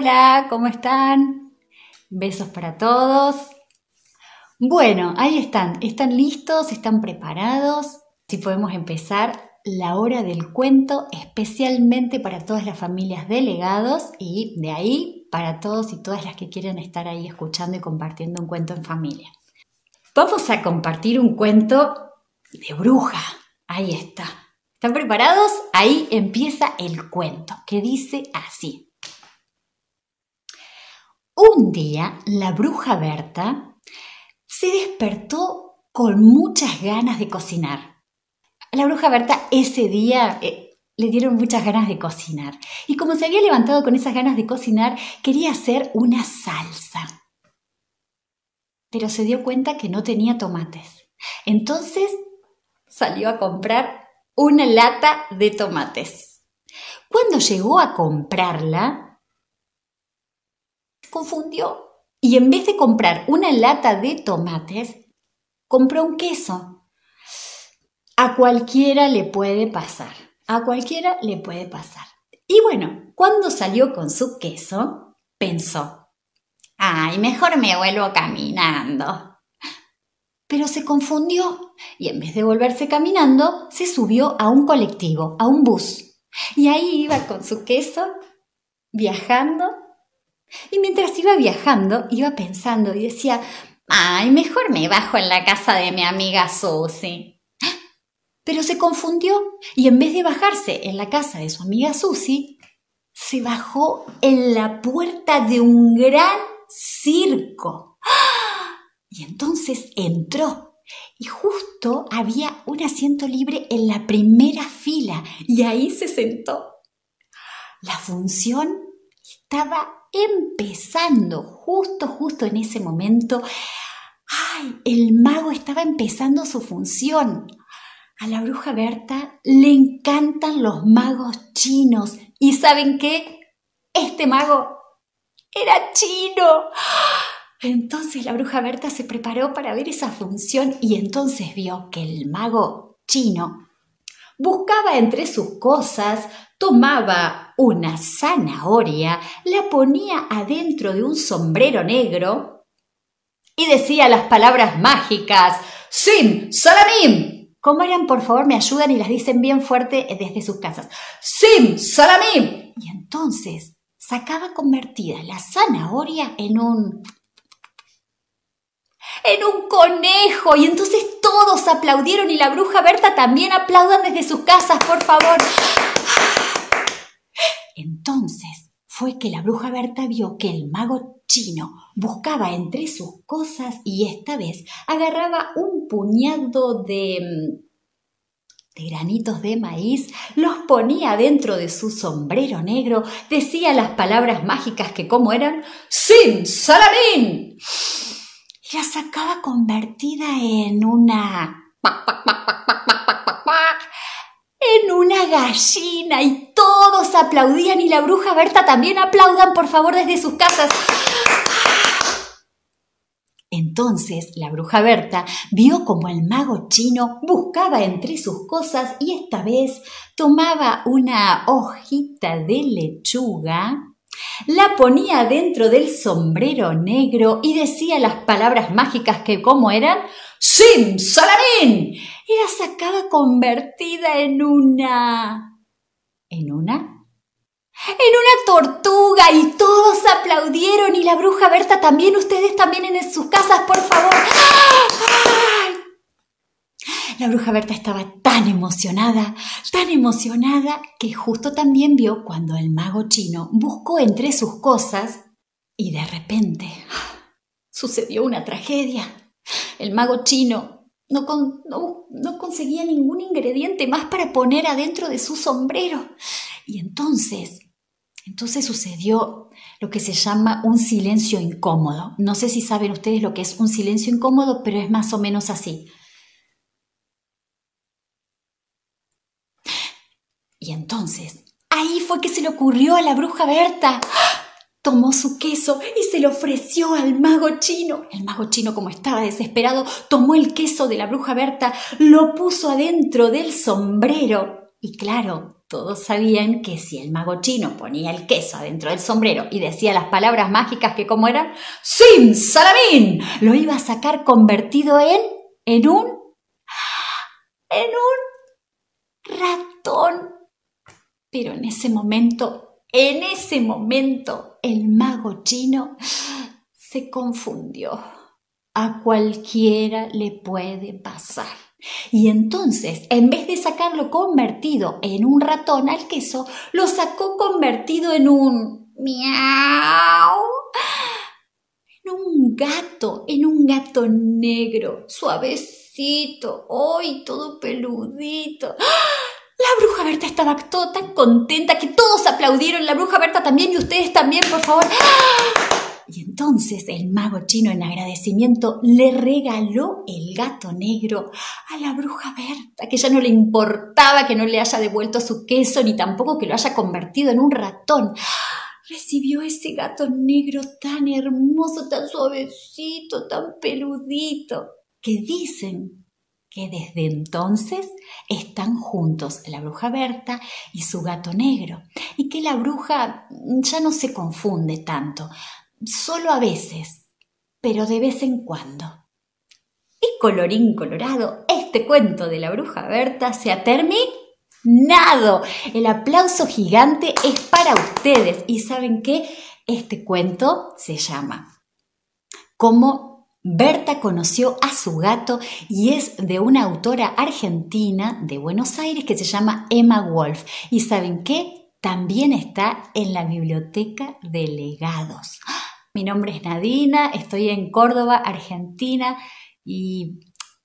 Hola, ¿cómo están? Besos para todos. Bueno, ahí están. ¿Están listos? ¿Están preparados? Si podemos empezar la hora del cuento especialmente para todas las familias delegados y de ahí para todos y todas las que quieren estar ahí escuchando y compartiendo un cuento en familia. Vamos a compartir un cuento de bruja. Ahí está. ¿Están preparados? Ahí empieza el cuento, que dice así. Un día la bruja Berta se despertó con muchas ganas de cocinar. A la bruja Berta ese día eh, le dieron muchas ganas de cocinar. Y como se había levantado con esas ganas de cocinar, quería hacer una salsa. Pero se dio cuenta que no tenía tomates. Entonces salió a comprar una lata de tomates. Cuando llegó a comprarla, confundió y en vez de comprar una lata de tomates, compró un queso. A cualquiera le puede pasar, a cualquiera le puede pasar. Y bueno, cuando salió con su queso, pensó, ay, mejor me vuelvo caminando. Pero se confundió y en vez de volverse caminando, se subió a un colectivo, a un bus. Y ahí iba con su queso, viajando y mientras iba viajando, iba pensando y decía, ay, mejor me bajo en la casa de mi amiga Susie. Pero se confundió y en vez de bajarse en la casa de su amiga Susie, se bajó en la puerta de un gran circo. Y entonces entró y justo había un asiento libre en la primera fila y ahí se sentó. La función estaba empezando, justo, justo en ese momento, ¡ay! El mago estaba empezando su función. A la bruja Berta le encantan los magos chinos. ¿Y saben qué? Este mago era chino. Entonces la bruja Berta se preparó para ver esa función y entonces vio que el mago chino buscaba entre sus cosas, tomaba una zanahoria, la ponía adentro de un sombrero negro y decía las palabras mágicas Sim, Salamim. ¿Cómo eran? Por favor, me ayudan y las dicen bien fuerte desde sus casas. Sim, Salamim. Y entonces sacaba convertida la zanahoria en un en un conejo. Y entonces todos aplaudieron y la bruja Berta también aplaudan desde sus casas, por favor. Entonces fue que la bruja Berta vio que el mago chino buscaba entre sus cosas y esta vez agarraba un puñado de mm, granitos de maíz, los ponía dentro de su sombrero negro, decía las palabras mágicas que como eran, ¡Sin Salamín! Y la sacaba convertida en una en una gallina y aplaudían y la bruja Berta también aplaudan por favor desde sus casas. Entonces la bruja Berta vio como el mago chino buscaba entre sus cosas y esta vez tomaba una hojita de lechuga, la ponía dentro del sombrero negro y decía las palabras mágicas que como eran ¡Sim Salamín! y la sacaba convertida en una... ¿En una? En una tortuga y todos aplaudieron y la bruja Berta también, ustedes también en sus casas, por favor. La bruja Berta estaba tan emocionada, tan emocionada, que justo también vio cuando el mago chino buscó entre sus cosas y de repente sucedió una tragedia. El mago chino no, no, conseguía ningún ingrediente más para poner adentro de su sombrero. Y entonces, entonces sucedió lo que se llama un silencio incómodo. No sé si saben ustedes lo que es un silencio incómodo, pero es más o menos así. Y entonces, ahí fue que se le ocurrió a la bruja Berta tomó su queso y se lo ofreció al mago chino. El mago chino, como estaba desesperado, tomó el queso de la bruja Berta, lo puso adentro del sombrero Y claro, todos sabían que si el mago chino ponía el queso adentro del sombrero y decía las palabras mágicas que como eran, ¡Sin Salamín! Lo iba a sacar convertido en, en un, en un ratón. Pero en ese momento, en ese momento, el mago chino se confundió. A cualquiera le puede pasar. Y entonces, en vez de sacarlo convertido en un ratón al queso, lo sacó convertido en un miau, en un gato, en un gato negro, suavecito, hoy todo peludito. Berta estaba tan contenta que todos aplaudieron. La bruja Berta también y ustedes también, por favor. Y entonces el mago chino en agradecimiento le regaló el gato negro a la bruja Berta, que ya no le importaba que no le haya devuelto su queso ni tampoco que lo haya convertido en un ratón. Recibió ese gato negro tan hermoso, tan suavecito, tan peludito, que dicen que desde entonces están juntos la bruja Berta y su gato negro, y que la bruja ya no se confunde tanto, solo a veces, pero de vez en cuando. Y colorín colorado, este cuento de la bruja Berta se ha terminado. El aplauso gigante es para ustedes. Y saben qué? Este cuento se llama Cómo Berta conoció a su gato y es de una autora argentina de Buenos Aires que se llama Emma Wolf. ¿Y saben qué? También está en la biblioteca de legados. Mi nombre es Nadina, estoy en Córdoba, Argentina y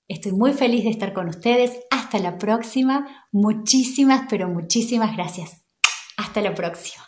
estoy muy feliz de estar con ustedes. Hasta la próxima. Muchísimas, pero muchísimas gracias. Hasta la próxima.